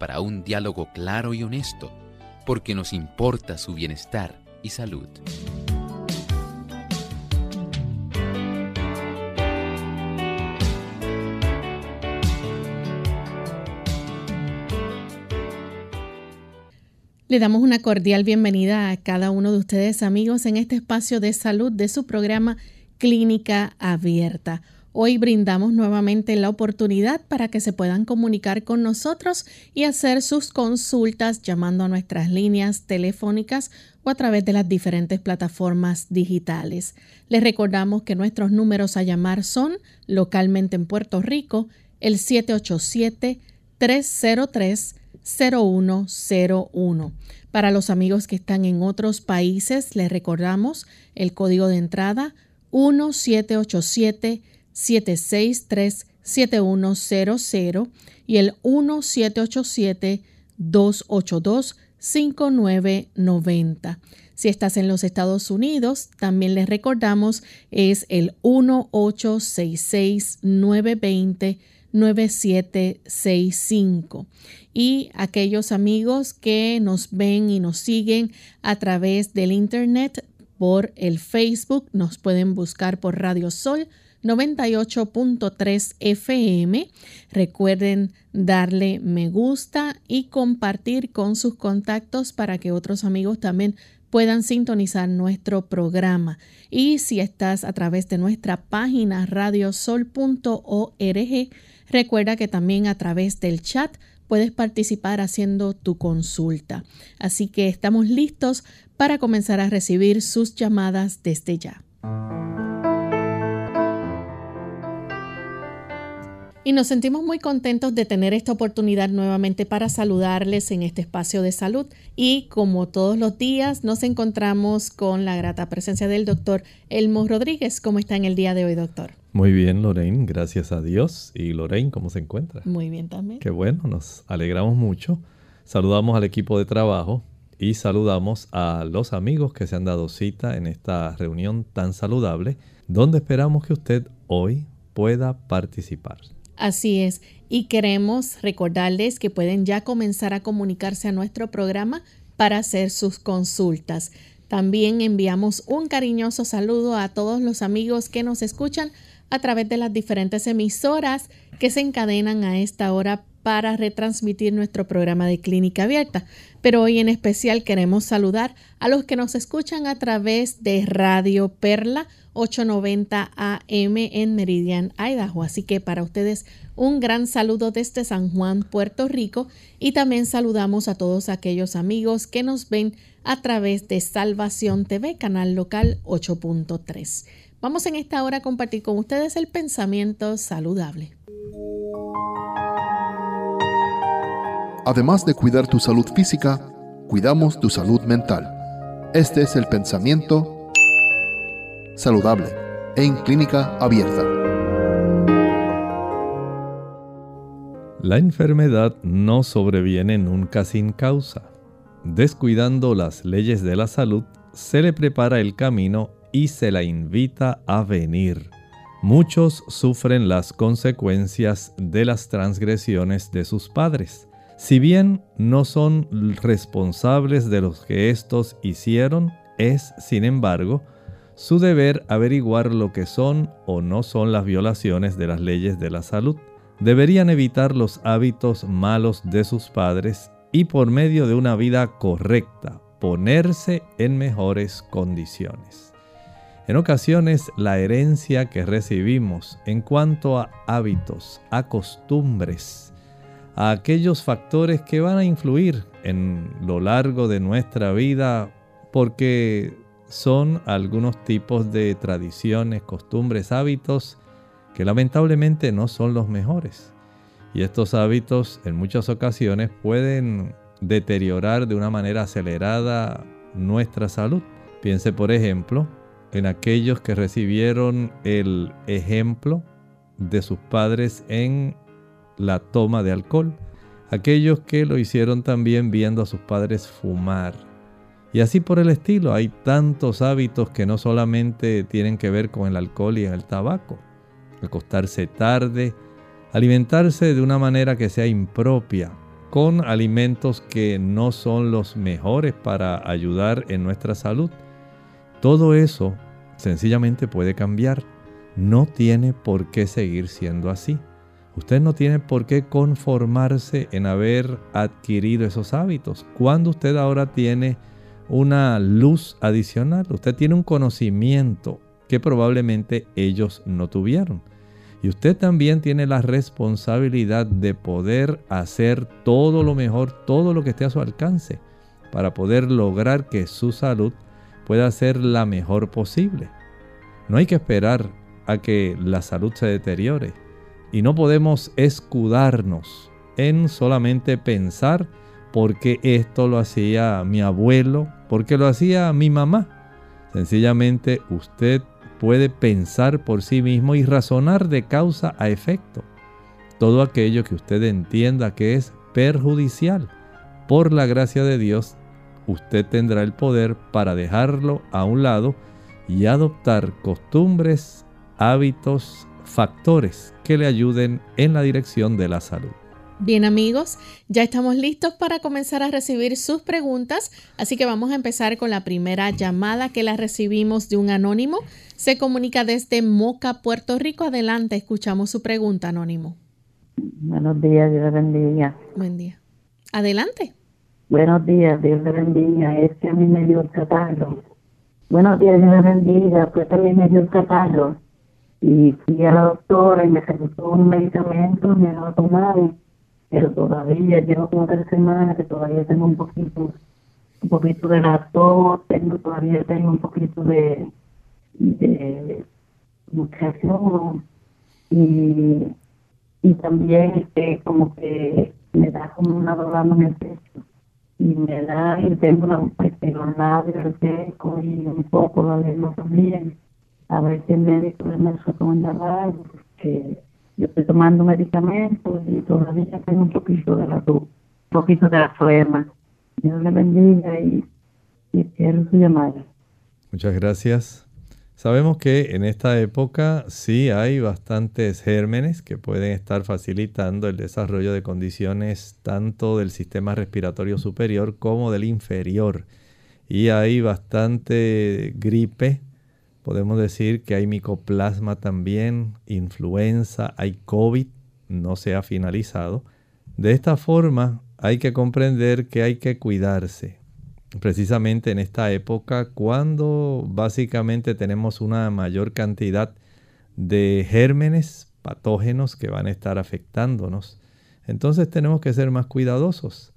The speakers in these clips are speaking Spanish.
para un diálogo claro y honesto, porque nos importa su bienestar y salud. Le damos una cordial bienvenida a cada uno de ustedes amigos en este espacio de salud de su programa Clínica Abierta. Hoy brindamos nuevamente la oportunidad para que se puedan comunicar con nosotros y hacer sus consultas llamando a nuestras líneas telefónicas o a través de las diferentes plataformas digitales. Les recordamos que nuestros números a llamar son localmente en Puerto Rico el 787 303 0101. Para los amigos que están en otros países, les recordamos el código de entrada 1787-763-7100 y el 1787-282-5990. Si estás en los Estados Unidos, también les recordamos es el 1866 920 9765 y aquellos amigos que nos ven y nos siguen a través del internet por el Facebook nos pueden buscar por Radio Sol 98.3 FM. Recuerden darle me gusta y compartir con sus contactos para que otros amigos también puedan sintonizar nuestro programa. Y si estás a través de nuestra página radiosol.org, Recuerda que también a través del chat puedes participar haciendo tu consulta. Así que estamos listos para comenzar a recibir sus llamadas desde ya. Y nos sentimos muy contentos de tener esta oportunidad nuevamente para saludarles en este espacio de salud. Y como todos los días, nos encontramos con la grata presencia del doctor Elmo Rodríguez. ¿Cómo está en el día de hoy, doctor? Muy bien, Lorraine, gracias a Dios. ¿Y Lorraine, cómo se encuentra? Muy bien también. Qué bueno, nos alegramos mucho. Saludamos al equipo de trabajo y saludamos a los amigos que se han dado cita en esta reunión tan saludable, donde esperamos que usted hoy pueda participar. Así es, y queremos recordarles que pueden ya comenzar a comunicarse a nuestro programa para hacer sus consultas. También enviamos un cariñoso saludo a todos los amigos que nos escuchan a través de las diferentes emisoras que se encadenan a esta hora para retransmitir nuestro programa de clínica abierta. Pero hoy en especial queremos saludar a los que nos escuchan a través de Radio Perla 890 AM en Meridian, Idaho. Así que para ustedes un gran saludo desde San Juan, Puerto Rico. Y también saludamos a todos aquellos amigos que nos ven a través de Salvación TV, canal local 8.3. Vamos en esta hora a compartir con ustedes el pensamiento saludable. Además de cuidar tu salud física, cuidamos tu salud mental. Este es el pensamiento saludable en clínica abierta. La enfermedad no sobreviene nunca sin causa. Descuidando las leyes de la salud, se le prepara el camino y se la invita a venir. Muchos sufren las consecuencias de las transgresiones de sus padres. Si bien no son responsables de los que éstos hicieron, es, sin embargo, su deber averiguar lo que son o no son las violaciones de las leyes de la salud. Deberían evitar los hábitos malos de sus padres y por medio de una vida correcta ponerse en mejores condiciones. En ocasiones la herencia que recibimos en cuanto a hábitos, a costumbres, a aquellos factores que van a influir en lo largo de nuestra vida porque son algunos tipos de tradiciones, costumbres, hábitos que lamentablemente no son los mejores. Y estos hábitos en muchas ocasiones pueden deteriorar de una manera acelerada nuestra salud. Piense, por ejemplo, en aquellos que recibieron el ejemplo de sus padres en la toma de alcohol, aquellos que lo hicieron también viendo a sus padres fumar. Y así por el estilo, hay tantos hábitos que no solamente tienen que ver con el alcohol y el tabaco. Acostarse tarde, alimentarse de una manera que sea impropia, con alimentos que no son los mejores para ayudar en nuestra salud. Todo eso sencillamente puede cambiar. No tiene por qué seguir siendo así. Usted no tiene por qué conformarse en haber adquirido esos hábitos. Cuando usted ahora tiene una luz adicional, usted tiene un conocimiento que probablemente ellos no tuvieron. Y usted también tiene la responsabilidad de poder hacer todo lo mejor, todo lo que esté a su alcance, para poder lograr que su salud pueda ser la mejor posible. No hay que esperar a que la salud se deteriore y no podemos escudarnos en solamente pensar porque esto lo hacía mi abuelo, porque lo hacía mi mamá. Sencillamente usted puede pensar por sí mismo y razonar de causa a efecto. Todo aquello que usted entienda que es perjudicial, por la gracia de Dios, usted tendrá el poder para dejarlo a un lado y adoptar costumbres, hábitos, factores que le ayuden en la dirección de la salud. Bien amigos, ya estamos listos para comenzar a recibir sus preguntas, así que vamos a empezar con la primera llamada que la recibimos de un anónimo. Se comunica desde Moca, Puerto Rico. Adelante, escuchamos su pregunta, anónimo. Buenos días, Dios le bendiga. Buen día. Adelante. Buenos días, Dios le bendiga. Es que a mí me dio el catarro. Buenos días, Dios le bendiga. Pues también me dio el catarro. Y fui a la doctora y me recetó un medicamento, me lo tomado pero todavía llevo como tres semanas que todavía tengo un poquito, un poquito de la tos, tengo, todavía tengo un poquito de, de muchacho y, y también este como que me da como una dolor en el pecho y me da y tengo una este, los labios seco y un poco la lengua también a ver si el médico me recomienda algo porque yo estoy tomando medicamentos y todavía tengo un poquito de la un poquito de la flema. Dios le bendiga y, y quiero su llamada. Muchas gracias. Sabemos que en esta época sí hay bastantes gérmenes que pueden estar facilitando el desarrollo de condiciones tanto del sistema respiratorio superior como del inferior. Y hay bastante gripe, Podemos decir que hay micoplasma también, influenza, hay COVID, no se ha finalizado. De esta forma hay que comprender que hay que cuidarse. Precisamente en esta época cuando básicamente tenemos una mayor cantidad de gérmenes patógenos que van a estar afectándonos. Entonces tenemos que ser más cuidadosos.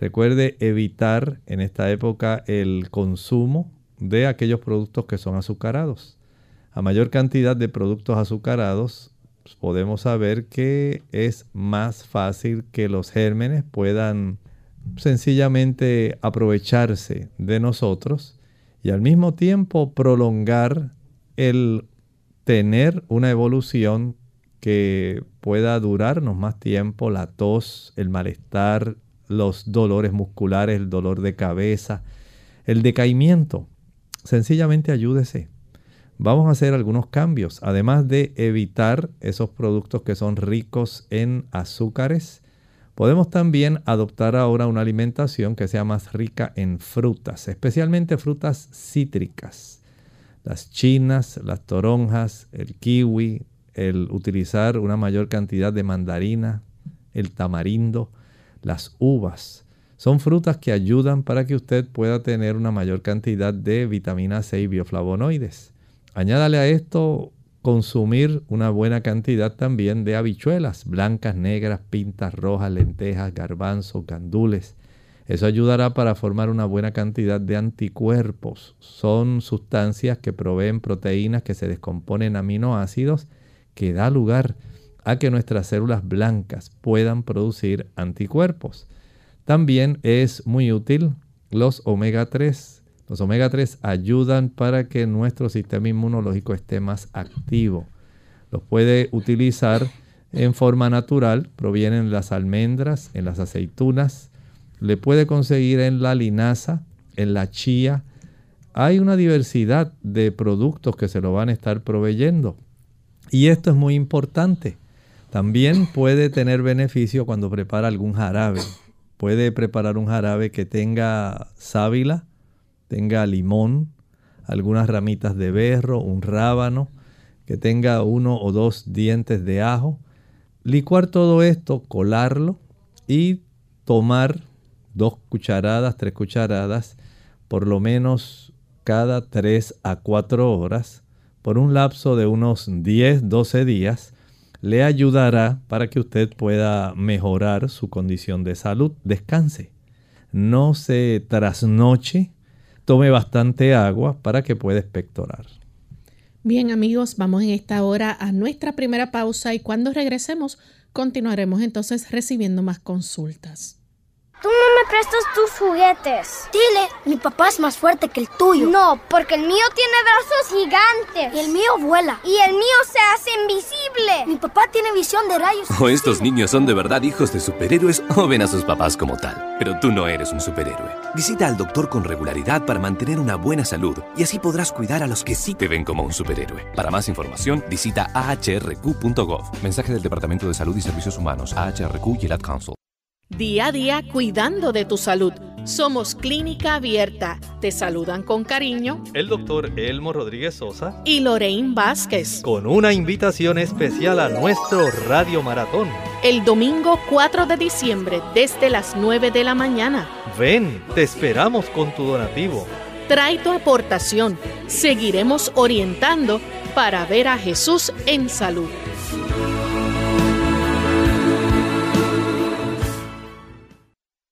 Recuerde evitar en esta época el consumo de aquellos productos que son azucarados. A mayor cantidad de productos azucarados, pues, podemos saber que es más fácil que los gérmenes puedan sencillamente aprovecharse de nosotros y al mismo tiempo prolongar el tener una evolución que pueda durarnos más tiempo, la tos, el malestar, los dolores musculares, el dolor de cabeza, el decaimiento sencillamente ayúdese. Vamos a hacer algunos cambios, además de evitar esos productos que son ricos en azúcares. Podemos también adoptar ahora una alimentación que sea más rica en frutas, especialmente frutas cítricas. Las chinas, las toronjas, el kiwi, el utilizar una mayor cantidad de mandarina, el tamarindo, las uvas. Son frutas que ayudan para que usted pueda tener una mayor cantidad de vitamina C y bioflavonoides. Añádale a esto consumir una buena cantidad también de habichuelas blancas, negras, pintas rojas, lentejas, garbanzos, gandules. Eso ayudará para formar una buena cantidad de anticuerpos. Son sustancias que proveen proteínas que se descomponen en aminoácidos que da lugar a que nuestras células blancas puedan producir anticuerpos. También es muy útil los omega 3. Los omega 3 ayudan para que nuestro sistema inmunológico esté más activo. Los puede utilizar en forma natural, provienen las almendras, en las aceitunas, le puede conseguir en la linaza, en la chía. Hay una diversidad de productos que se lo van a estar proveyendo. Y esto es muy importante. También puede tener beneficio cuando prepara algún jarabe. Puede preparar un jarabe que tenga sábila, tenga limón, algunas ramitas de berro, un rábano, que tenga uno o dos dientes de ajo. Licuar todo esto, colarlo y tomar dos cucharadas, tres cucharadas, por lo menos cada tres a cuatro horas, por un lapso de unos 10, 12 días, le ayudará para que usted pueda mejorar su condición de salud. Descanse. No se trasnoche. Tome bastante agua para que pueda expectorar. Bien amigos, vamos en esta hora a nuestra primera pausa y cuando regresemos continuaremos entonces recibiendo más consultas. Tú no me prestas tus juguetes. Dile, mi papá es más fuerte que el tuyo. No, porque el mío tiene brazos gigantes. Y el mío vuela. Y el mío se hace invisible. Mi papá tiene visión de rayos. O estos niños son de verdad hijos de superhéroes o ven a sus papás como tal. Pero tú no eres un superhéroe. Visita al doctor con regularidad para mantener una buena salud y así podrás cuidar a los que sí te ven como un superhéroe. Para más información, visita ahrq.gov. Mensaje del Departamento de Salud y Servicios Humanos, AHRQ y el Ad Council. Día a día cuidando de tu salud. Somos Clínica Abierta. Te saludan con cariño el doctor Elmo Rodríguez Sosa y Lorraine Vázquez. Con una invitación especial a nuestro Radio Maratón. El domingo 4 de diciembre desde las 9 de la mañana. Ven, te esperamos con tu donativo. Trae tu aportación. Seguiremos orientando para ver a Jesús en salud.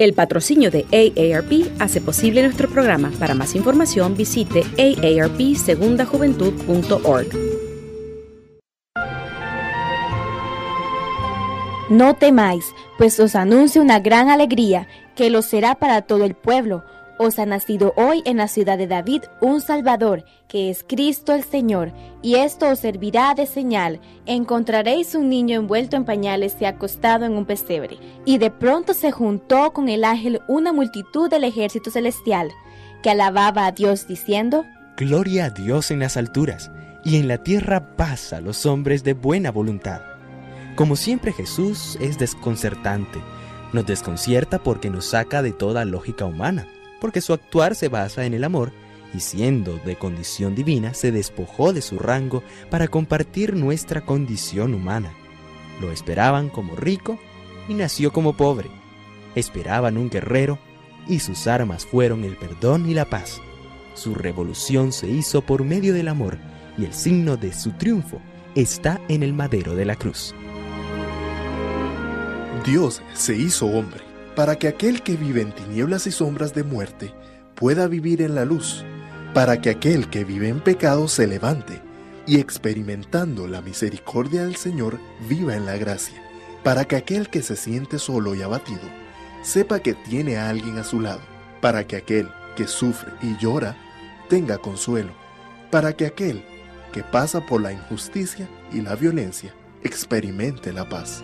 El patrocinio de AARP hace posible nuestro programa. Para más información visite aarpsegundajuventud.org. No temáis, pues os anuncio una gran alegría, que lo será para todo el pueblo os ha nacido hoy en la ciudad de David un Salvador, que es Cristo el Señor, y esto os servirá de señal. Encontraréis un niño envuelto en pañales y acostado en un pesebre. Y de pronto se juntó con el ángel una multitud del ejército celestial, que alababa a Dios diciendo, Gloria a Dios en las alturas, y en la tierra paz a los hombres de buena voluntad. Como siempre Jesús es desconcertante, nos desconcierta porque nos saca de toda lógica humana porque su actuar se basa en el amor, y siendo de condición divina, se despojó de su rango para compartir nuestra condición humana. Lo esperaban como rico y nació como pobre. Esperaban un guerrero y sus armas fueron el perdón y la paz. Su revolución se hizo por medio del amor y el signo de su triunfo está en el madero de la cruz. Dios se hizo hombre para que aquel que vive en tinieblas y sombras de muerte pueda vivir en la luz, para que aquel que vive en pecado se levante y experimentando la misericordia del Señor viva en la gracia, para que aquel que se siente solo y abatido sepa que tiene a alguien a su lado, para que aquel que sufre y llora tenga consuelo, para que aquel que pasa por la injusticia y la violencia experimente la paz.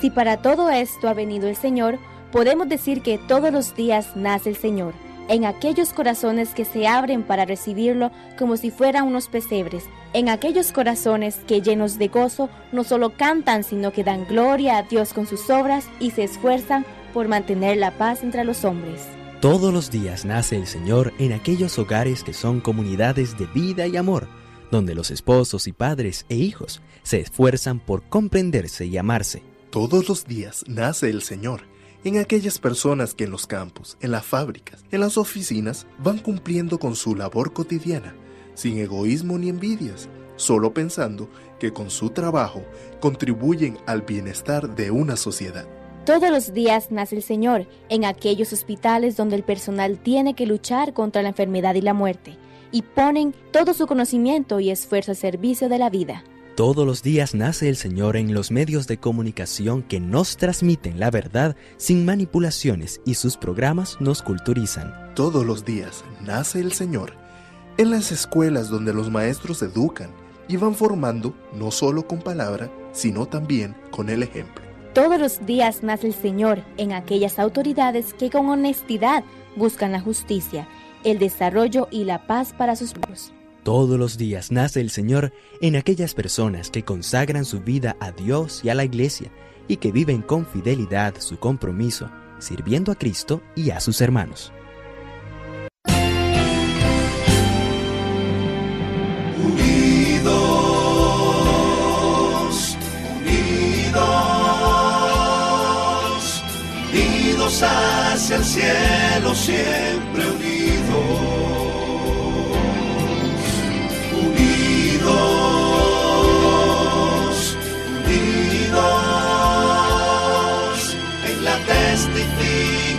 Si para todo esto ha venido el Señor, podemos decir que todos los días nace el Señor, en aquellos corazones que se abren para recibirlo como si fueran unos pesebres, en aquellos corazones que llenos de gozo no solo cantan, sino que dan gloria a Dios con sus obras y se esfuerzan por mantener la paz entre los hombres. Todos los días nace el Señor en aquellos hogares que son comunidades de vida y amor, donde los esposos y padres e hijos se esfuerzan por comprenderse y amarse. Todos los días nace el Señor en aquellas personas que en los campos, en las fábricas, en las oficinas van cumpliendo con su labor cotidiana, sin egoísmo ni envidias, solo pensando que con su trabajo contribuyen al bienestar de una sociedad. Todos los días nace el Señor en aquellos hospitales donde el personal tiene que luchar contra la enfermedad y la muerte, y ponen todo su conocimiento y esfuerzo al servicio de la vida. Todos los días nace el Señor en los medios de comunicación que nos transmiten la verdad sin manipulaciones y sus programas nos culturizan. Todos los días nace el Señor en las escuelas donde los maestros educan y van formando no solo con palabra, sino también con el ejemplo. Todos los días nace el Señor en aquellas autoridades que con honestidad buscan la justicia, el desarrollo y la paz para sus pueblos. Todos los días nace el Señor en aquellas personas que consagran su vida a Dios y a la Iglesia y que viven con fidelidad su compromiso, sirviendo a Cristo y a sus hermanos. Unidos, unidos, unidos hacia el cielo, siempre unidos.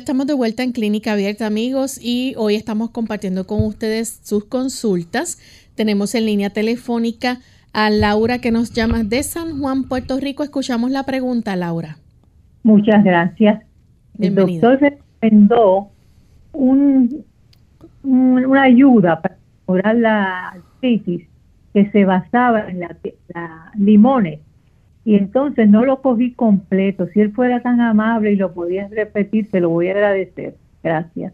Estamos de vuelta en Clínica Abierta, amigos, y hoy estamos compartiendo con ustedes sus consultas. Tenemos en línea telefónica a Laura que nos llama de San Juan, Puerto Rico. Escuchamos la pregunta, Laura. Muchas gracias. El doctor recomendó un, una ayuda para mejorar la artritis que se basaba en la, la limones y entonces no lo cogí completo. Si él fuera tan amable y lo podías repetir, te lo voy a agradecer. Gracias.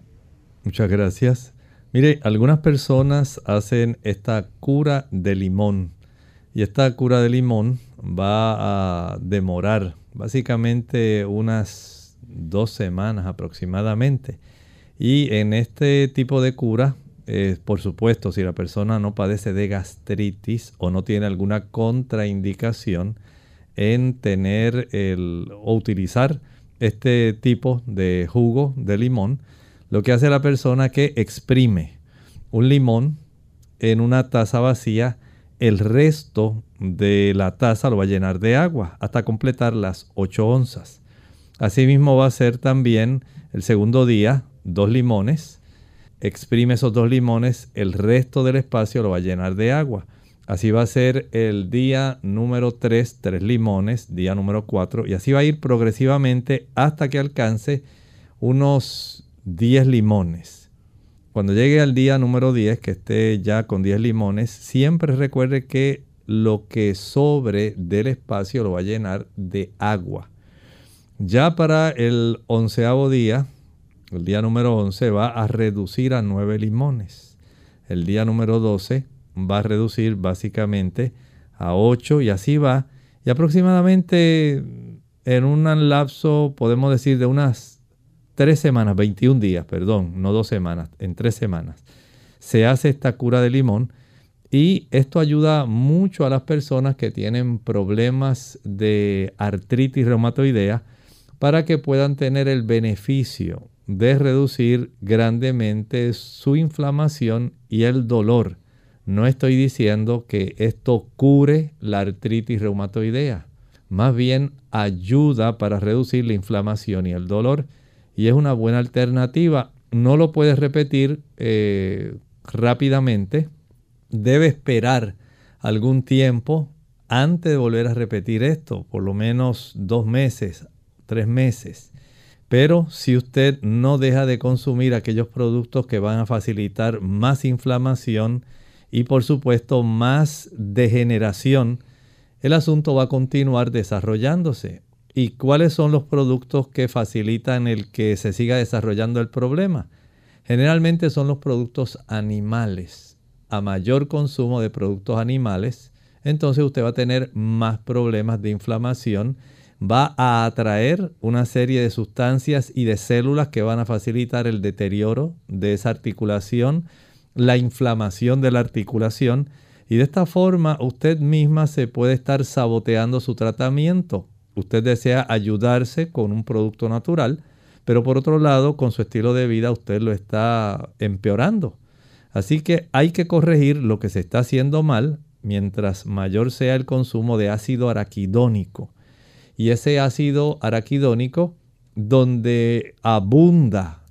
Muchas gracias. Mire, algunas personas hacen esta cura de limón y esta cura de limón va a demorar básicamente unas dos semanas aproximadamente. Y en este tipo de cura, eh, por supuesto, si la persona no padece de gastritis o no tiene alguna contraindicación, en tener el, o utilizar este tipo de jugo de limón, lo que hace la persona que exprime un limón en una taza vacía, el resto de la taza lo va a llenar de agua hasta completar las 8 onzas. Asimismo va a ser también el segundo día dos limones, exprime esos dos limones, el resto del espacio lo va a llenar de agua. Así va a ser el día número 3, 3 limones, día número 4, y así va a ir progresivamente hasta que alcance unos 10 limones. Cuando llegue al día número 10, que esté ya con 10 limones, siempre recuerde que lo que sobre del espacio lo va a llenar de agua. Ya para el onceavo día, el día número 11, va a reducir a 9 limones. El día número 12 va a reducir básicamente a 8 y así va. Y aproximadamente en un lapso, podemos decir, de unas 3 semanas, 21 días, perdón, no 2 semanas, en 3 semanas, se hace esta cura de limón Y esto ayuda mucho a las personas que tienen problemas de artritis reumatoidea para que puedan tener el beneficio de reducir grandemente su inflamación y el dolor. No estoy diciendo que esto cure la artritis reumatoidea, más bien ayuda para reducir la inflamación y el dolor y es una buena alternativa. No lo puedes repetir eh, rápidamente, debe esperar algún tiempo antes de volver a repetir esto, por lo menos dos meses, tres meses. Pero si usted no deja de consumir aquellos productos que van a facilitar más inflamación y por supuesto más degeneración, el asunto va a continuar desarrollándose. ¿Y cuáles son los productos que facilitan el que se siga desarrollando el problema? Generalmente son los productos animales. A mayor consumo de productos animales, entonces usted va a tener más problemas de inflamación, va a atraer una serie de sustancias y de células que van a facilitar el deterioro de esa articulación, la inflamación de la articulación y de esta forma usted misma se puede estar saboteando su tratamiento. Usted desea ayudarse con un producto natural, pero por otro lado, con su estilo de vida usted lo está empeorando. Así que hay que corregir lo que se está haciendo mal mientras mayor sea el consumo de ácido araquidónico. Y ese ácido araquidónico, donde abunda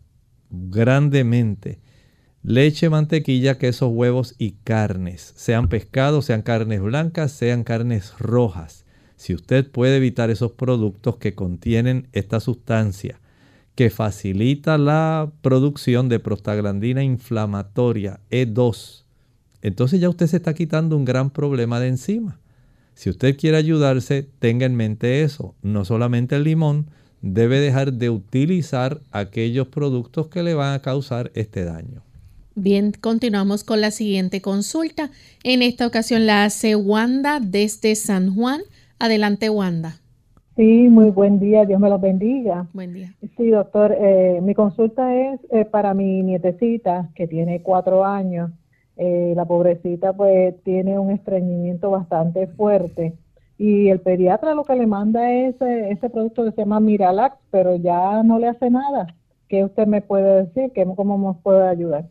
grandemente leche, mantequilla, quesos, huevos y carnes, sean pescados, sean carnes blancas, sean carnes rojas. Si usted puede evitar esos productos que contienen esta sustancia, que facilita la producción de prostaglandina inflamatoria E2, entonces ya usted se está quitando un gran problema de encima. Si usted quiere ayudarse, tenga en mente eso. No solamente el limón, debe dejar de utilizar aquellos productos que le van a causar este daño. Bien, continuamos con la siguiente consulta. En esta ocasión la hace Wanda desde San Juan. Adelante, Wanda. Sí, muy buen día, Dios me los bendiga. Buen día. Sí, doctor, eh, mi consulta es eh, para mi nietecita que tiene cuatro años. Eh, la pobrecita pues tiene un estreñimiento bastante fuerte y el pediatra lo que le manda es ese producto que se llama Miralax, pero ya no le hace nada. ¿Qué usted me puede decir? ¿Cómo nos puede ayudar?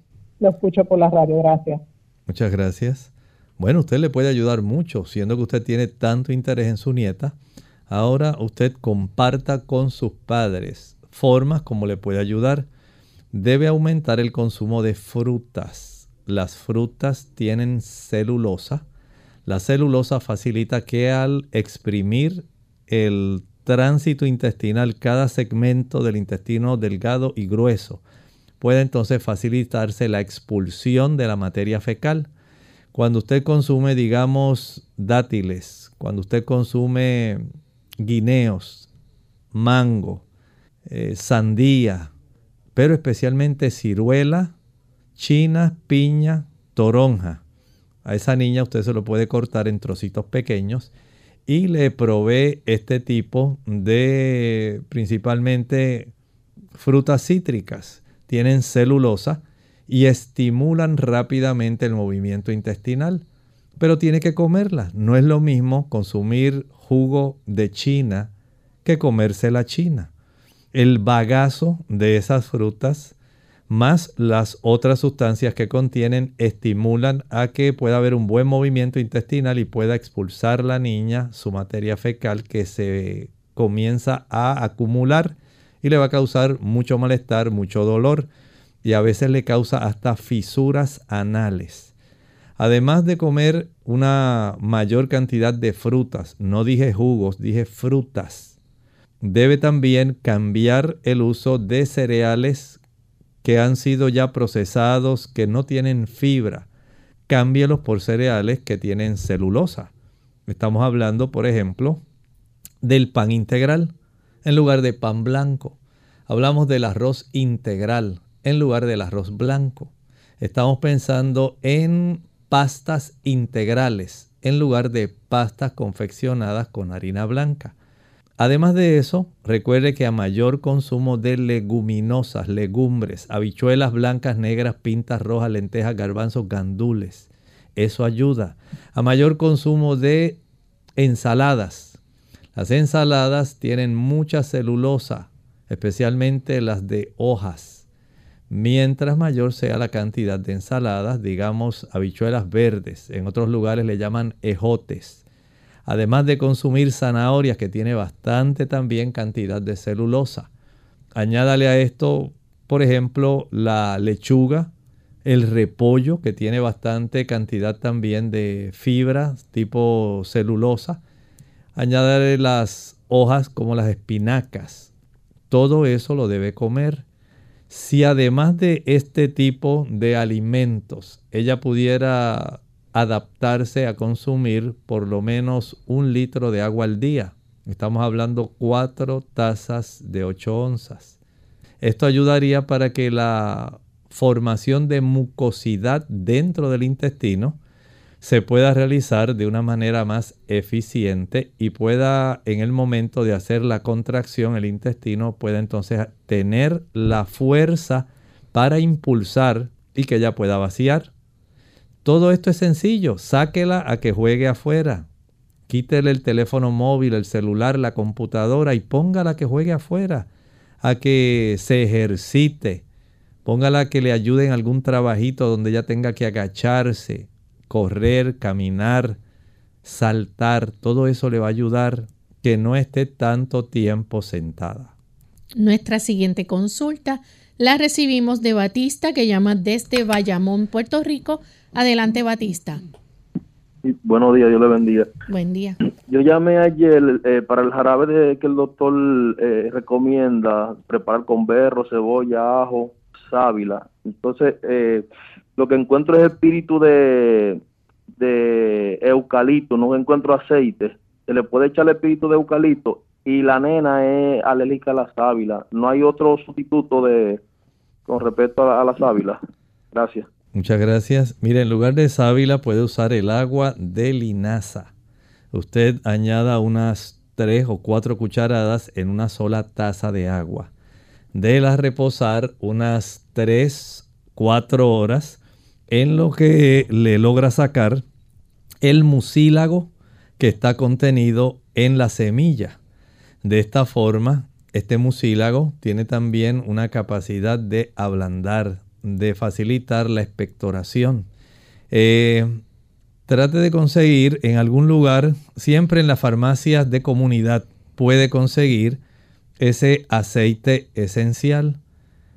Lo escucho por la radio, gracias. Muchas gracias. Bueno, usted le puede ayudar mucho, siendo que usted tiene tanto interés en su nieta. Ahora usted comparta con sus padres formas como le puede ayudar. Debe aumentar el consumo de frutas. Las frutas tienen celulosa. La celulosa facilita que al exprimir el tránsito intestinal, cada segmento del intestino delgado y grueso, puede entonces facilitarse la expulsión de la materia fecal. Cuando usted consume, digamos, dátiles, cuando usted consume guineos, mango, eh, sandía, pero especialmente ciruela, china, piña, toronja. A esa niña usted se lo puede cortar en trocitos pequeños y le provee este tipo de principalmente frutas cítricas tienen celulosa y estimulan rápidamente el movimiento intestinal. Pero tiene que comerla. No es lo mismo consumir jugo de china que comerse la china. El bagazo de esas frutas más las otras sustancias que contienen estimulan a que pueda haber un buen movimiento intestinal y pueda expulsar la niña su materia fecal que se comienza a acumular y le va a causar mucho malestar, mucho dolor y a veces le causa hasta fisuras anales. Además de comer una mayor cantidad de frutas, no dije jugos, dije frutas, debe también cambiar el uso de cereales que han sido ya procesados, que no tienen fibra. Cámbielos por cereales que tienen celulosa. Estamos hablando, por ejemplo, del pan integral en lugar de pan blanco. Hablamos del arroz integral en lugar del arroz blanco. Estamos pensando en pastas integrales en lugar de pastas confeccionadas con harina blanca. Además de eso, recuerde que a mayor consumo de leguminosas, legumbres, habichuelas blancas, negras, pintas rojas, lentejas, garbanzos, gandules, eso ayuda. A mayor consumo de ensaladas. Las ensaladas tienen mucha celulosa, especialmente las de hojas. Mientras mayor sea la cantidad de ensaladas, digamos habichuelas verdes, en otros lugares le llaman ejotes. Además de consumir zanahorias que tiene bastante también cantidad de celulosa. Añádale a esto, por ejemplo, la lechuga, el repollo que tiene bastante cantidad también de fibra tipo celulosa. Añádale las hojas como las espinacas. Todo eso lo debe comer. Si además de este tipo de alimentos ella pudiera adaptarse a consumir por lo menos un litro de agua al día, estamos hablando cuatro tazas de 8 onzas. Esto ayudaría para que la formación de mucosidad dentro del intestino se pueda realizar de una manera más eficiente y pueda en el momento de hacer la contracción el intestino pueda entonces tener la fuerza para impulsar y que ella pueda vaciar. Todo esto es sencillo, sáquela a que juegue afuera. Quítele el teléfono móvil, el celular, la computadora y póngala a que juegue afuera, a que se ejercite, Póngala que le ayude en algún trabajito donde ella tenga que agacharse, correr, caminar, saltar. Todo eso le va a ayudar que no esté tanto tiempo sentada. Nuestra siguiente consulta la recibimos de Batista que llama desde Bayamón, Puerto Rico. Adelante, Batista. buenos días, Dios le bendiga. Buen día. Yo llamé ayer eh, para el jarabe de, que el doctor eh, recomienda preparar con berro, cebolla, ajo sábila. Entonces, eh, lo que encuentro es espíritu de, de eucalipto, no encuentro aceite. Se le puede echar el espíritu de eucalipto y la nena es alérgica a la sábila. No hay otro sustituto de con respecto a la, sábila. Gracias. Muchas gracias. Mire, en lugar de sábila puede usar el agua de linaza. Usted añada unas tres o cuatro cucharadas en una sola taza de agua déla reposar unas 3, 4 horas en lo que le logra sacar el mucílago que está contenido en la semilla. De esta forma, este mucílago tiene también una capacidad de ablandar, de facilitar la expectoración. Eh, trate de conseguir en algún lugar, siempre en las farmacias de comunidad, puede conseguir ese aceite esencial.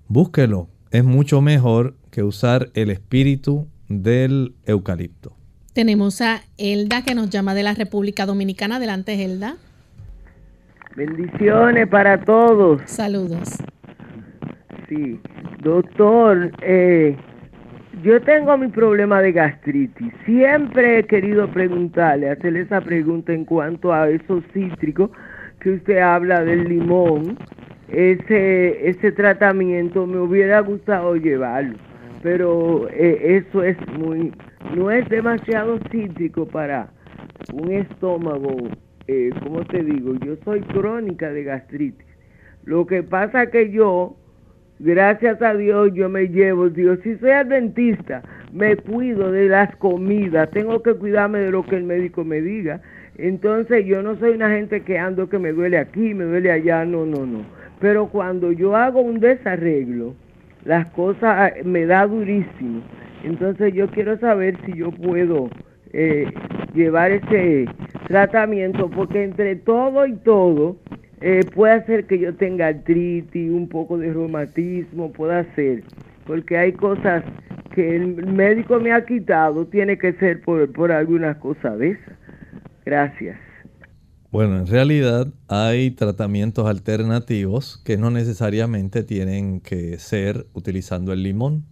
Búsquelo. Es mucho mejor que usar el espíritu del eucalipto. Tenemos a Elda que nos llama de la República Dominicana. Adelante, Elda. Bendiciones para todos. Saludos. Sí, doctor, eh, yo tengo mi problema de gastritis. Siempre he querido preguntarle, hacerle esa pregunta en cuanto a esos cítricos que usted habla del limón, ese, ese tratamiento me hubiera gustado llevarlo, pero eh, eso es muy, no es demasiado cítrico para un estómago, eh, como te digo, yo soy crónica de gastritis. Lo que pasa que yo, gracias a Dios, yo me llevo, Dios, si soy adventista, me cuido de las comidas, tengo que cuidarme de lo que el médico me diga entonces yo no soy una gente que ando que me duele aquí, me duele allá, no, no, no. Pero cuando yo hago un desarreglo, las cosas ah, me da durísimo. Entonces yo quiero saber si yo puedo eh, llevar ese tratamiento, porque entre todo y todo eh, puede hacer que yo tenga artritis, un poco de reumatismo, puede hacer, porque hay cosas que el médico me ha quitado, tiene que ser por, por algunas cosas de esas. Gracias. Bueno, en realidad hay tratamientos alternativos que no necesariamente tienen que ser utilizando el limón.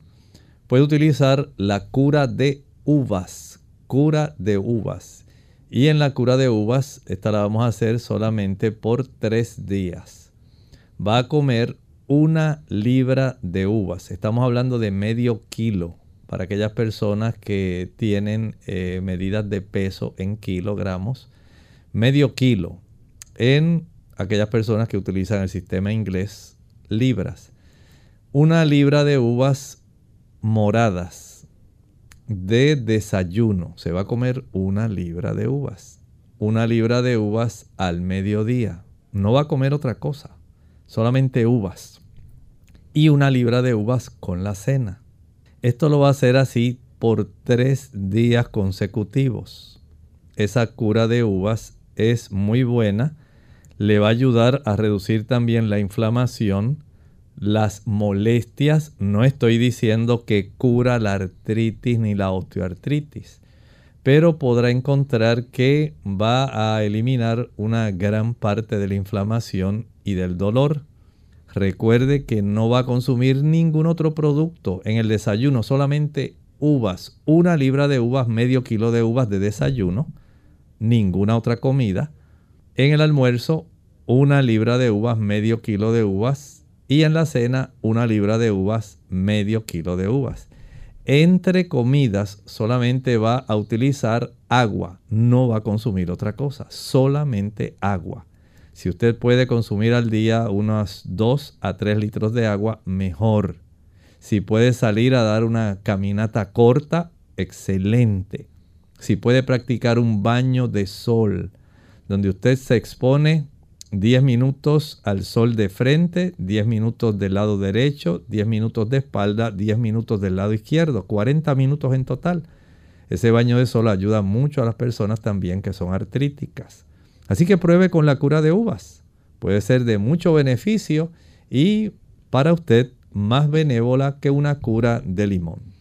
Puede utilizar la cura de uvas, cura de uvas. Y en la cura de uvas, esta la vamos a hacer solamente por tres días. Va a comer una libra de uvas. Estamos hablando de medio kilo para aquellas personas que tienen eh, medidas de peso en kilogramos, medio kilo en aquellas personas que utilizan el sistema inglés libras. Una libra de uvas moradas. de desayuno se va a comer una libra de uvas. Una libra de uvas al mediodía. No va a comer otra cosa, solamente uvas. Y una libra de uvas con la cena. Esto lo va a hacer así por tres días consecutivos. Esa cura de uvas es muy buena. Le va a ayudar a reducir también la inflamación las molestias, no estoy diciendo que cura la artritis ni la osteoartritis, pero podrá encontrar que va a eliminar una gran parte de la inflamación y del dolor. Recuerde que no va a consumir ningún otro producto en el desayuno, solamente uvas, una libra de uvas, medio kilo de uvas de desayuno, ninguna otra comida. En el almuerzo, una libra de uvas, medio kilo de uvas, y en la cena una libra de uvas, medio kilo de uvas. Entre comidas solamente va a utilizar agua, no va a consumir otra cosa, solamente agua. Si usted puede consumir al día unos 2 a 3 litros de agua, mejor. Si puede salir a dar una caminata corta, excelente. Si puede practicar un baño de sol, donde usted se expone 10 minutos al sol de frente, 10 minutos del lado derecho, 10 minutos de espalda, 10 minutos del lado izquierdo, 40 minutos en total. Ese baño de sol ayuda mucho a las personas también que son artríticas. Así que pruebe con la cura de uvas. Puede ser de mucho beneficio y para usted más benévola que una cura de limón.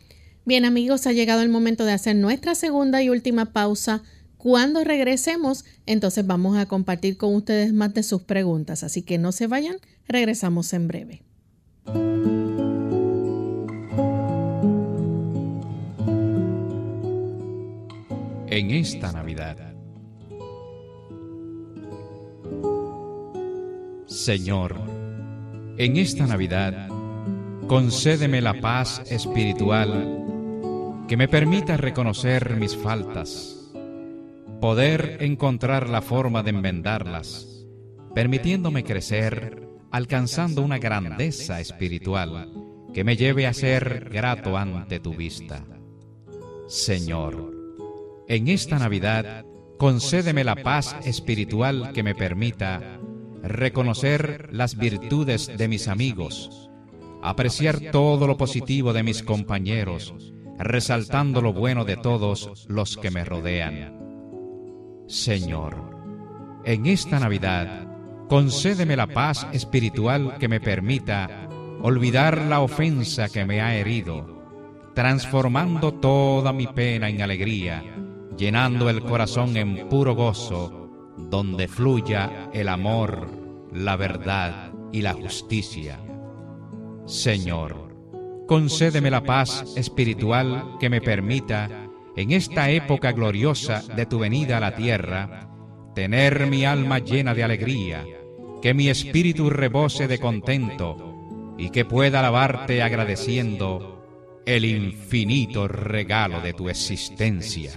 Bien amigos, ha llegado el momento de hacer nuestra segunda y última pausa cuando regresemos, entonces vamos a compartir con ustedes más de sus preguntas, así que no se vayan, regresamos en breve. En esta Navidad. Señor, en esta Navidad, concédeme la paz espiritual que me permita reconocer mis faltas poder encontrar la forma de enmendarlas, permitiéndome crecer, alcanzando una grandeza espiritual que me lleve a ser grato ante tu vista. Señor, en esta Navidad, concédeme la paz espiritual que me permita reconocer las virtudes de mis amigos, apreciar todo lo positivo de mis compañeros, resaltando lo bueno de todos los que me rodean Señor, en esta Navidad, concédeme la paz espiritual que me permita olvidar la ofensa que me ha herido, transformando toda mi pena en alegría, llenando el corazón en puro gozo, donde fluya el amor, la verdad y la justicia. Señor, concédeme la paz espiritual que me permita en esta época gloriosa de tu venida a la tierra, tener mi alma llena de alegría, que mi espíritu rebose de contento y que pueda alabarte agradeciendo el infinito regalo de tu existencia.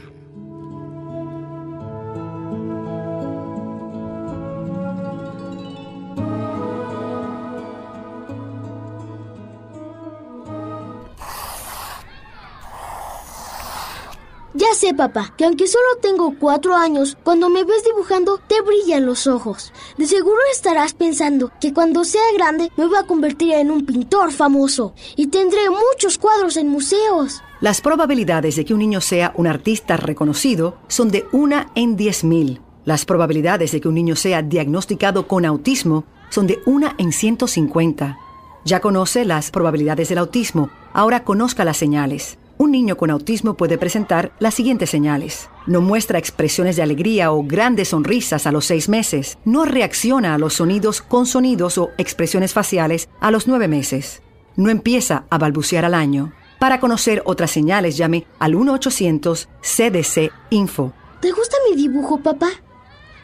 Sé, papá, que aunque solo tengo cuatro años, cuando me ves dibujando te brillan los ojos. De seguro estarás pensando que cuando sea grande me voy a convertir en un pintor famoso y tendré muchos cuadros en museos. Las probabilidades de que un niño sea un artista reconocido son de una en diez mil. Las probabilidades de que un niño sea diagnosticado con autismo son de una en 150. Ya conoce las probabilidades del autismo, ahora conozca las señales. Un niño con autismo puede presentar las siguientes señales. No muestra expresiones de alegría o grandes sonrisas a los seis meses. No reacciona a los sonidos con sonidos o expresiones faciales a los nueve meses. No empieza a balbucear al año. Para conocer otras señales, llame al 1-800-CDC-INFO. ¿Te gusta mi dibujo, papá?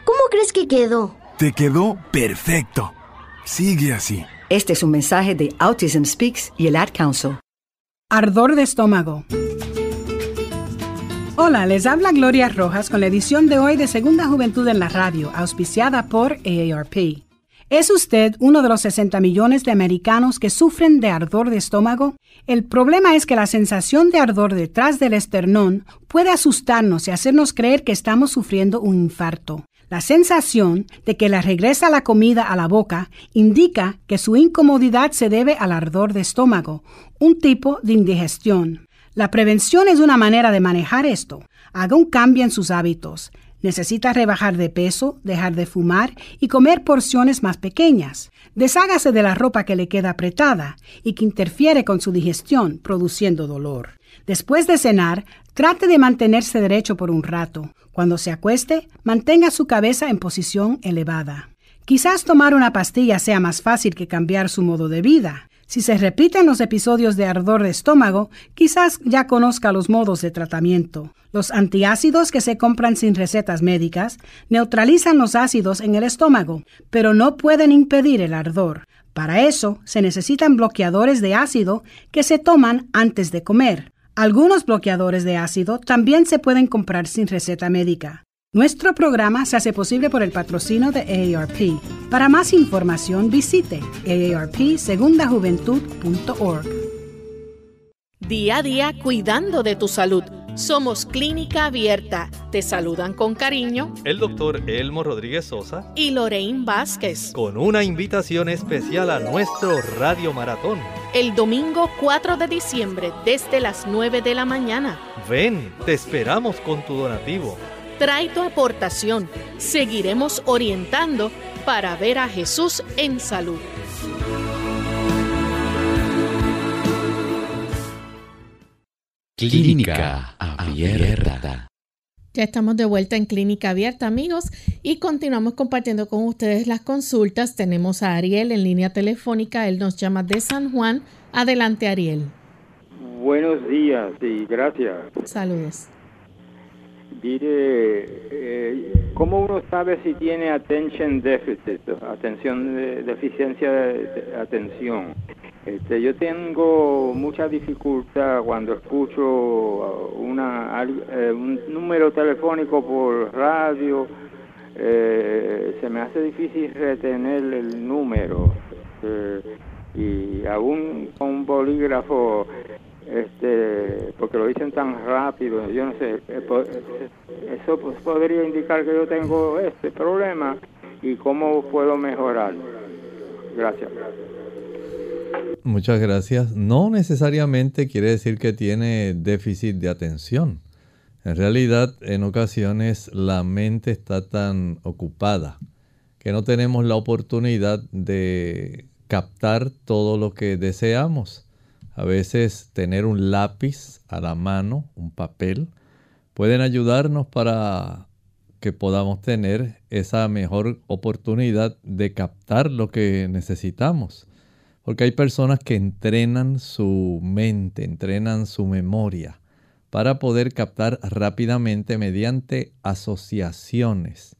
¿Cómo crees que quedó? Te quedó perfecto. Sigue así. Este es un mensaje de Autism Speaks y el Ad Council. Ardor de estómago. Hola, les habla Gloria Rojas con la edición de hoy de Segunda Juventud en la Radio, auspiciada por AARP. ¿Es usted uno de los 60 millones de americanos que sufren de ardor de estómago? El problema es que la sensación de ardor detrás del esternón puede asustarnos y hacernos creer que estamos sufriendo un infarto. La sensación de que le regresa la comida a la boca indica que su incomodidad se debe al ardor de estómago, un tipo de indigestión. La prevención es una manera de manejar esto. Haga un cambio en sus hábitos. Necesita rebajar de peso, dejar de fumar y comer porciones más pequeñas. Deshágase de la ropa que le queda apretada y que interfiere con su digestión, produciendo dolor. Después de cenar, trate de mantenerse derecho por un rato. Cuando se acueste, mantenga su cabeza en posición elevada. Quizás tomar una pastilla sea más fácil que cambiar su modo de vida. Si se repiten los episodios de ardor de estómago, quizás ya conozca los modos de tratamiento. Los antiácidos que se compran sin recetas médicas neutralizan los ácidos en el estómago, pero no pueden impedir el ardor. Para eso se necesitan bloqueadores de ácido que se toman antes de comer. Algunos bloqueadores de ácido también se pueden comprar sin receta médica. Nuestro programa se hace posible por el patrocino de AARP. Para más información visite aarpsegundajuventud.org. Día a día cuidando de tu salud. Somos Clínica Abierta. Te saludan con cariño el doctor Elmo Rodríguez Sosa y Lorraine Vázquez. Con una invitación especial a nuestro Radio Maratón. El domingo 4 de diciembre desde las 9 de la mañana. Ven, te esperamos con tu donativo Trae tu aportación. Seguiremos orientando para ver a Jesús en salud. Clínica Abierta. Ya estamos de vuelta en Clínica Abierta, amigos, y continuamos compartiendo con ustedes las consultas. Tenemos a Ariel en línea telefónica. Él nos llama de San Juan. Adelante, Ariel. Buenos días y gracias. Saludos. Mire, eh, ¿cómo uno sabe si tiene attention deficit, atención de, deficiencia de, atención? Este, yo tengo mucha dificultad cuando escucho una, eh, un número telefónico por radio, eh, se me hace difícil retener el número eh, y aún con un bolígrafo este porque lo dicen tan rápido yo no sé eh, eso pues podría indicar que yo tengo este problema y cómo puedo mejorar. Gracias muchas gracias. No necesariamente quiere decir que tiene déficit de atención. En realidad en ocasiones la mente está tan ocupada que no tenemos la oportunidad de captar todo lo que deseamos. A veces tener un lápiz a la mano, un papel, pueden ayudarnos para que podamos tener esa mejor oportunidad de captar lo que necesitamos. Porque hay personas que entrenan su mente, entrenan su memoria para poder captar rápidamente mediante asociaciones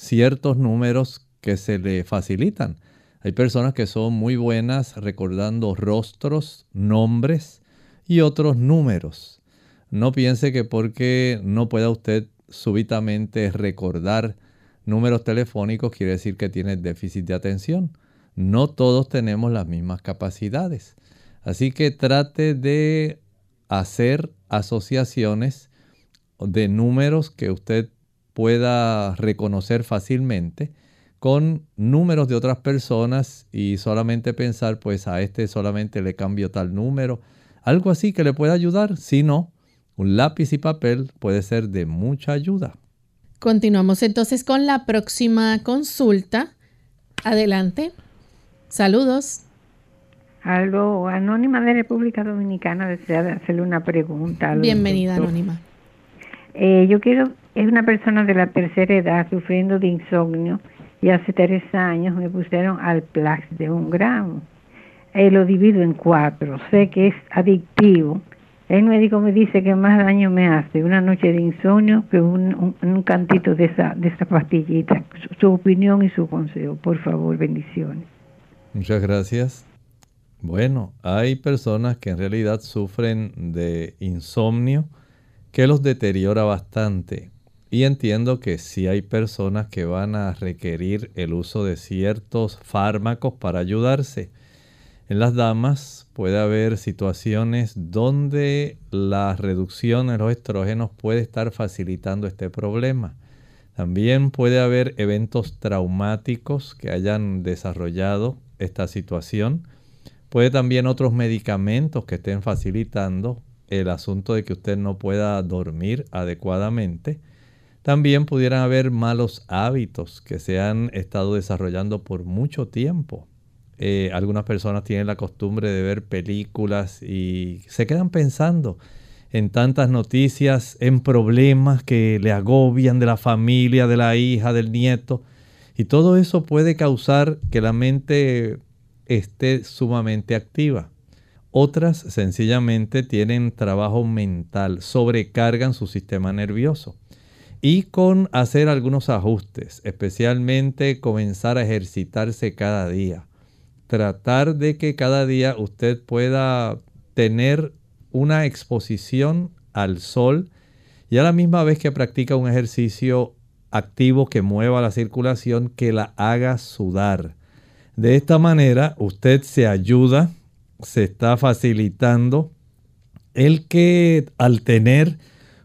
ciertos números que se le facilitan. Hay personas que son muy buenas recordando rostros, nombres y otros números. No piense que porque no pueda usted súbitamente recordar números telefónicos quiere decir que tiene déficit de atención. No todos tenemos las mismas capacidades. Así que trate de hacer asociaciones de números que usted pueda reconocer fácilmente con números de otras personas y solamente pensar, pues a este solamente le cambio tal número. Algo así que le pueda ayudar. Si no, un lápiz y papel puede ser de mucha ayuda. Continuamos entonces con la próxima consulta. Adelante. Saludos. Algo, Anónima de República Dominicana desea hacerle una pregunta. Bienvenida, Anónima. Eh, yo quiero, es una persona de la tercera edad sufriendo de insomnio y hace tres años me pusieron al Plax de un gramo. Eh, lo divido en cuatro. Sé que es adictivo. El médico me dice que más daño me hace una noche de insomnio que un, un, cantito de esa, de esa pastillita. Su, su, opinión y su consejo, por favor, bendiciones. Muchas gracias. Bueno, hay personas que en realidad sufren de insomnio que los deteriora bastante y entiendo que sí hay personas que van a requerir el uso de ciertos fármacos para ayudarse. En las damas puede haber situaciones donde la reducción de los estrógenos puede estar facilitando este problema. También puede haber eventos traumáticos que hayan desarrollado esta situación. Puede también otros medicamentos que estén facilitando el asunto de que usted no pueda dormir adecuadamente. También pudieran haber malos hábitos que se han estado desarrollando por mucho tiempo. Eh, algunas personas tienen la costumbre de ver películas y se quedan pensando en tantas noticias, en problemas que le agobian de la familia, de la hija, del nieto. Y todo eso puede causar que la mente esté sumamente activa. Otras sencillamente tienen trabajo mental, sobrecargan su sistema nervioso. Y con hacer algunos ajustes, especialmente comenzar a ejercitarse cada día. Tratar de que cada día usted pueda tener una exposición al sol y a la misma vez que practica un ejercicio activo que mueva la circulación, que la haga sudar. De esta manera usted se ayuda se está facilitando el que al tener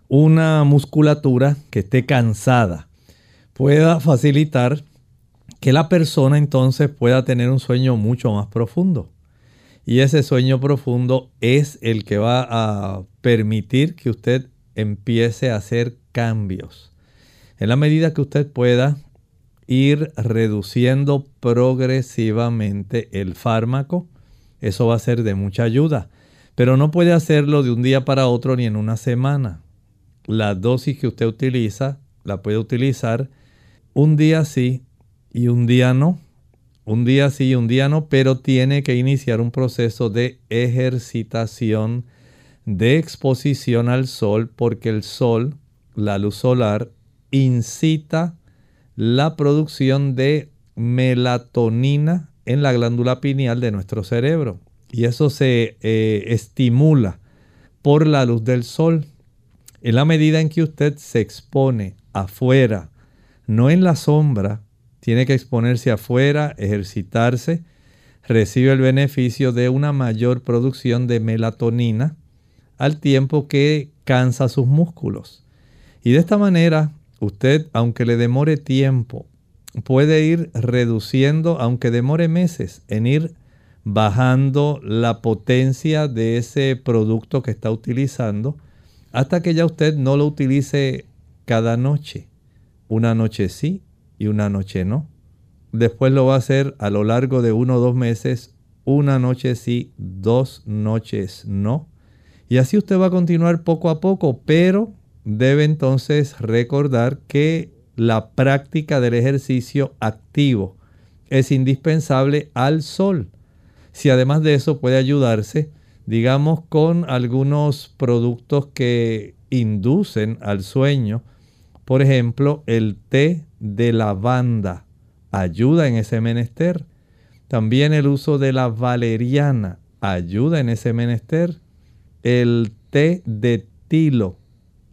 una musculatura que esté cansada pueda facilitar que la persona entonces pueda tener un sueño mucho más profundo. Y ese sueño profundo es el que va a permitir que usted empiece a hacer cambios. En la medida que usted pueda ir reduciendo progresivamente el fármaco, eso va a ser de mucha ayuda. Pero no puede hacerlo de un día para otro ni en una semana. La dosis que usted utiliza la puede utilizar un día sí y un día no. Un día sí y un día no, pero tiene que iniciar un proceso de ejercitación, de exposición al sol, porque el sol, la luz solar, incita la producción de melatonina en la glándula pineal de nuestro cerebro. Y eso se eh, estimula por la luz del sol. En la medida en que usted se expone afuera, no en la sombra, tiene que exponerse afuera, ejercitarse, recibe el beneficio de una mayor producción de melatonina al tiempo que cansa sus músculos. Y de esta manera, usted, aunque le demore tiempo puede ir reduciendo, aunque demore meses, en ir bajando la potencia de ese producto que está utilizando hasta que ya usted no lo utilice cada noche. Una noche sí y una noche no. Después lo va a hacer a lo largo de uno o dos meses, una noche sí, dos noches no. Y así usted va a continuar poco a poco, pero debe entonces recordar que la práctica del ejercicio activo es indispensable al sol. Si además de eso puede ayudarse, digamos, con algunos productos que inducen al sueño, por ejemplo, el té de lavanda ayuda en ese menester. También el uso de la valeriana ayuda en ese menester. El té de tilo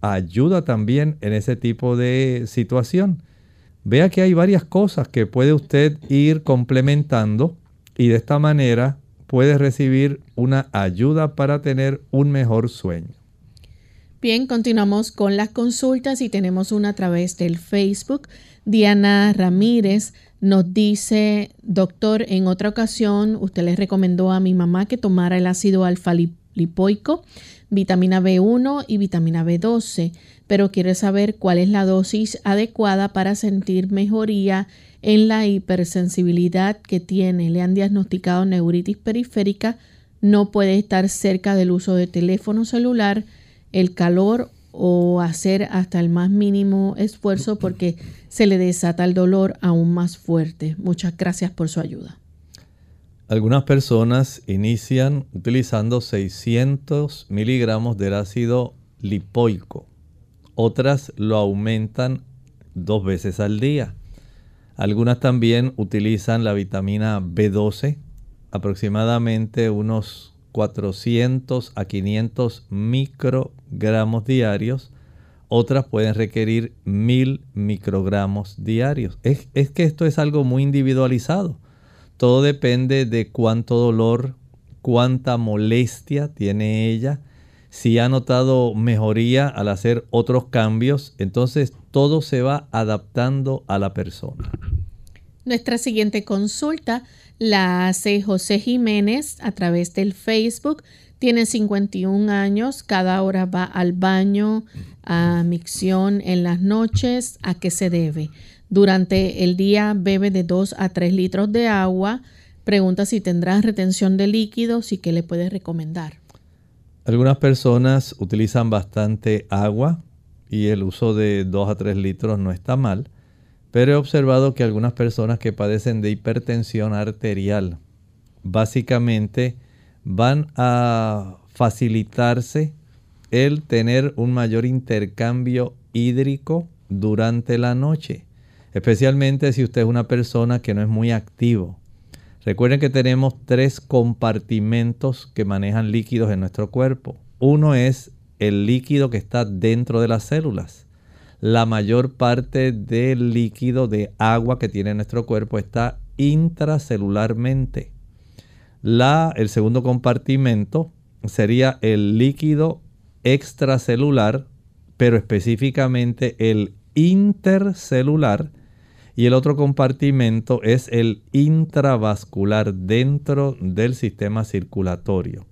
ayuda también en ese tipo de situación. Vea que hay varias cosas que puede usted ir complementando y de esta manera puede recibir una ayuda para tener un mejor sueño. Bien, continuamos con las consultas y tenemos una a través del Facebook. Diana Ramírez nos dice, doctor, en otra ocasión usted le recomendó a mi mamá que tomara el ácido alfa lipoico vitamina B1 y vitamina B12, pero quiere saber cuál es la dosis adecuada para sentir mejoría en la hipersensibilidad que tiene. Le han diagnosticado neuritis periférica, no puede estar cerca del uso de teléfono celular, el calor o hacer hasta el más mínimo esfuerzo porque se le desata el dolor aún más fuerte. Muchas gracias por su ayuda. Algunas personas inician utilizando 600 miligramos del ácido lipoico. Otras lo aumentan dos veces al día. Algunas también utilizan la vitamina B12, aproximadamente unos 400 a 500 microgramos diarios. otras pueden requerir mil microgramos diarios. Es, es que esto es algo muy individualizado. Todo depende de cuánto dolor, cuánta molestia tiene ella, si ha notado mejoría al hacer otros cambios, entonces todo se va adaptando a la persona. Nuestra siguiente consulta la hace José Jiménez a través del Facebook. Tiene 51 años, cada hora va al baño, a micción en las noches. ¿A qué se debe? Durante el día bebe de 2 a 3 litros de agua. Pregunta si tendrá retención de líquidos y qué le puede recomendar. Algunas personas utilizan bastante agua y el uso de 2 a 3 litros no está mal, pero he observado que algunas personas que padecen de hipertensión arterial básicamente van a facilitarse el tener un mayor intercambio hídrico durante la noche, especialmente si usted es una persona que no es muy activo. Recuerden que tenemos tres compartimentos que manejan líquidos en nuestro cuerpo. Uno es el líquido que está dentro de las células. La mayor parte del líquido de agua que tiene nuestro cuerpo está intracelularmente. La, el segundo compartimento sería el líquido extracelular, pero específicamente el intercelular y el otro compartimento es el intravascular dentro del sistema circulatorio.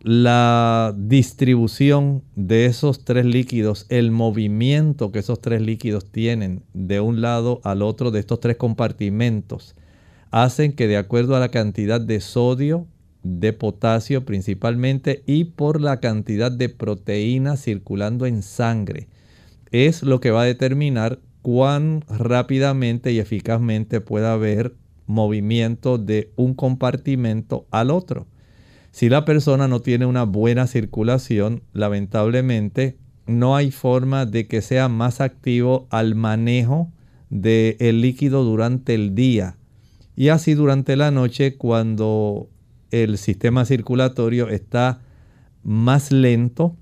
La distribución de esos tres líquidos, el movimiento que esos tres líquidos tienen de un lado al otro de estos tres compartimentos, hacen que de acuerdo a la cantidad de sodio, de potasio principalmente y por la cantidad de proteína circulando en sangre, es lo que va a determinar cuán rápidamente y eficazmente puede haber movimiento de un compartimento al otro. Si la persona no tiene una buena circulación, lamentablemente no hay forma de que sea más activo al manejo del líquido durante el día. Y así durante la noche cuando el sistema circulatorio está más lento,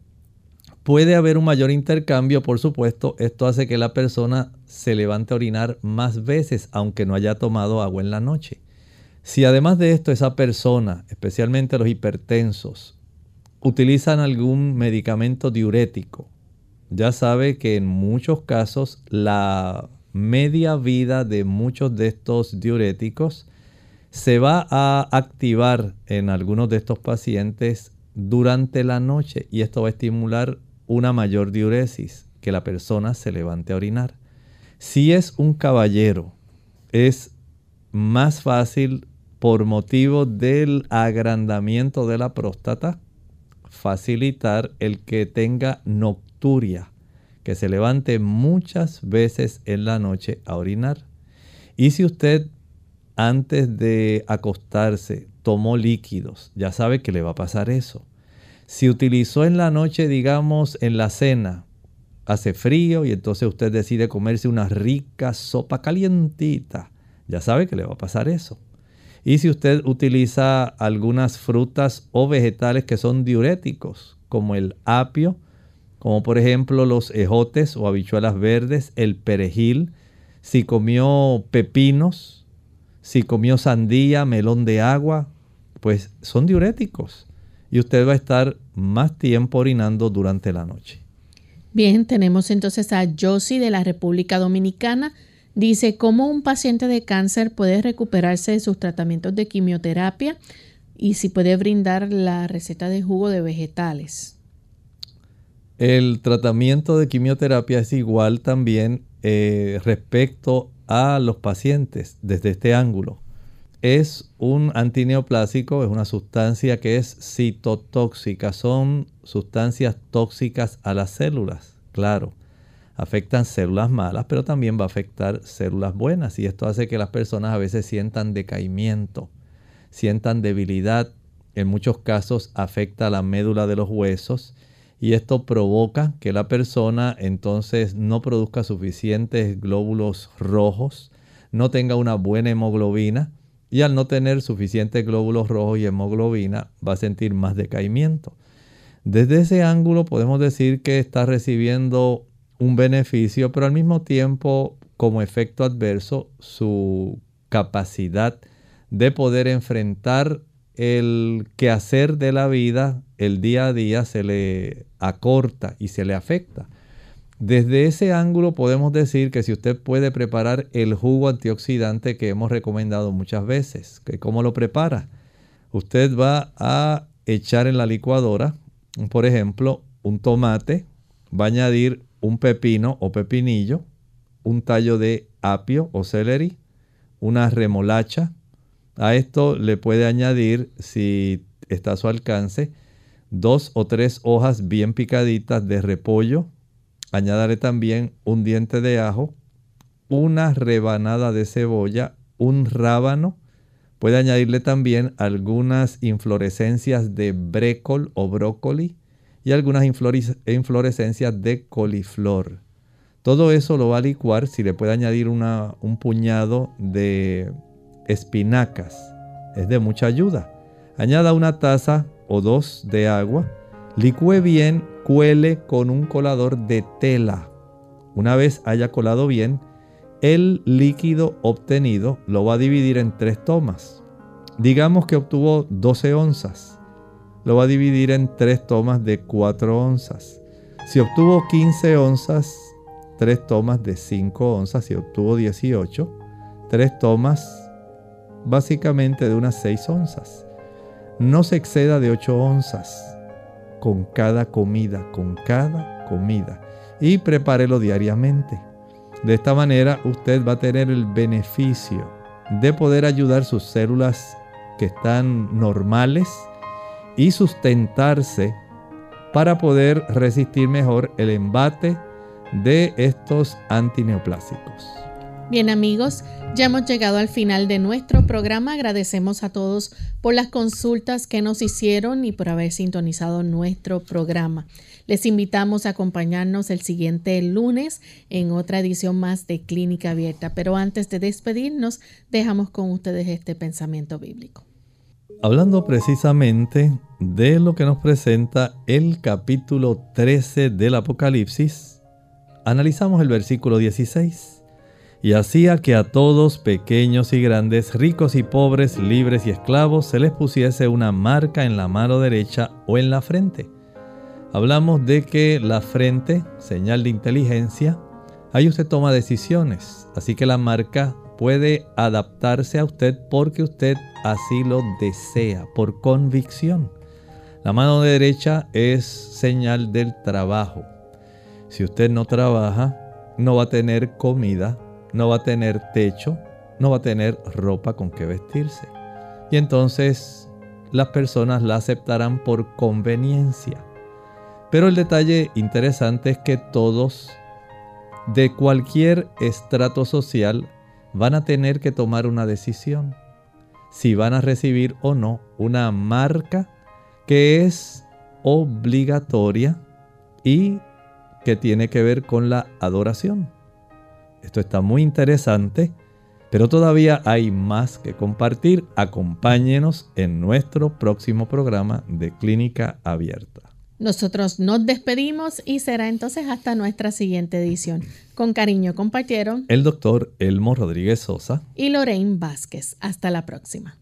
Puede haber un mayor intercambio, por supuesto. Esto hace que la persona se levante a orinar más veces, aunque no haya tomado agua en la noche. Si además de esto esa persona, especialmente los hipertensos, utilizan algún medicamento diurético, ya sabe que en muchos casos la media vida de muchos de estos diuréticos se va a activar en algunos de estos pacientes durante la noche y esto va a estimular una mayor diuresis, que la persona se levante a orinar. Si es un caballero, es más fácil por motivo del agrandamiento de la próstata facilitar el que tenga nocturia, que se levante muchas veces en la noche a orinar. Y si usted antes de acostarse tomó líquidos, ya sabe que le va a pasar eso. Si utilizó en la noche, digamos, en la cena, hace frío y entonces usted decide comerse una rica sopa calientita, ya sabe que le va a pasar eso. Y si usted utiliza algunas frutas o vegetales que son diuréticos, como el apio, como por ejemplo los ejotes o habichuelas verdes, el perejil, si comió pepinos, si comió sandía, melón de agua, pues son diuréticos y usted va a estar más tiempo orinando durante la noche. Bien, tenemos entonces a Josie de la República Dominicana. Dice, ¿cómo un paciente de cáncer puede recuperarse de sus tratamientos de quimioterapia? Y si puede brindar la receta de jugo de vegetales. El tratamiento de quimioterapia es igual también eh, respecto a los pacientes desde este ángulo es un antineoplásico, es una sustancia que es citotóxica, son sustancias tóxicas a las células, claro. Afectan células malas, pero también va a afectar células buenas y esto hace que las personas a veces sientan decaimiento, sientan debilidad, en muchos casos afecta la médula de los huesos y esto provoca que la persona entonces no produzca suficientes glóbulos rojos, no tenga una buena hemoglobina, y al no tener suficientes glóbulos rojos y hemoglobina va a sentir más decaimiento. Desde ese ángulo podemos decir que está recibiendo un beneficio, pero al mismo tiempo como efecto adverso su capacidad de poder enfrentar el quehacer de la vida, el día a día se le acorta y se le afecta. Desde ese ángulo podemos decir que si usted puede preparar el jugo antioxidante que hemos recomendado muchas veces, que cómo lo prepara, usted va a echar en la licuadora, por ejemplo, un tomate, va a añadir un pepino o pepinillo, un tallo de apio o celery, una remolacha. A esto le puede añadir, si está a su alcance, dos o tres hojas bien picaditas de repollo, Añadiré también un diente de ajo, una rebanada de cebolla, un rábano. Puede añadirle también algunas inflorescencias de brécol o brócoli y algunas inflorescencias de coliflor. Todo eso lo va a licuar si le puede añadir un puñado de espinacas. Es de mucha ayuda. Añada una taza o dos de agua. Licúe bien cuele con un colador de tela. Una vez haya colado bien, el líquido obtenido lo va a dividir en tres tomas. Digamos que obtuvo 12 onzas. Lo va a dividir en tres tomas de 4 onzas. Si obtuvo 15 onzas, tres tomas de 5 onzas. Si obtuvo 18, tres tomas básicamente de unas 6 onzas. No se exceda de 8 onzas con cada comida, con cada comida. Y prepárelo diariamente. De esta manera usted va a tener el beneficio de poder ayudar sus células que están normales y sustentarse para poder resistir mejor el embate de estos antineoplásicos. Bien amigos, ya hemos llegado al final de nuestro programa. Agradecemos a todos por las consultas que nos hicieron y por haber sintonizado nuestro programa. Les invitamos a acompañarnos el siguiente lunes en otra edición más de Clínica Abierta. Pero antes de despedirnos, dejamos con ustedes este pensamiento bíblico. Hablando precisamente de lo que nos presenta el capítulo 13 del Apocalipsis, analizamos el versículo 16 y hacía que a todos, pequeños y grandes, ricos y pobres, libres y esclavos, se les pusiese una marca en la mano derecha o en la frente. Hablamos de que la frente, señal de inteligencia, ahí usted toma decisiones, así que la marca puede adaptarse a usted porque usted así lo desea, por convicción. La mano derecha es señal del trabajo. Si usted no trabaja, no va a tener comida, no va a tener techo, no va a tener ropa con que vestirse. Y entonces las personas la aceptarán por conveniencia. Pero el detalle interesante es que todos de cualquier estrato social van a tener que tomar una decisión. Si van a recibir o no una marca que es obligatoria y que tiene que ver con la adoración. Esto está muy interesante, pero todavía hay más que compartir. Acompáñenos en nuestro próximo programa de Clínica Abierta. Nosotros nos despedimos y será entonces hasta nuestra siguiente edición. Con cariño compartieron el doctor Elmo Rodríguez Sosa y Lorraine Vázquez. Hasta la próxima.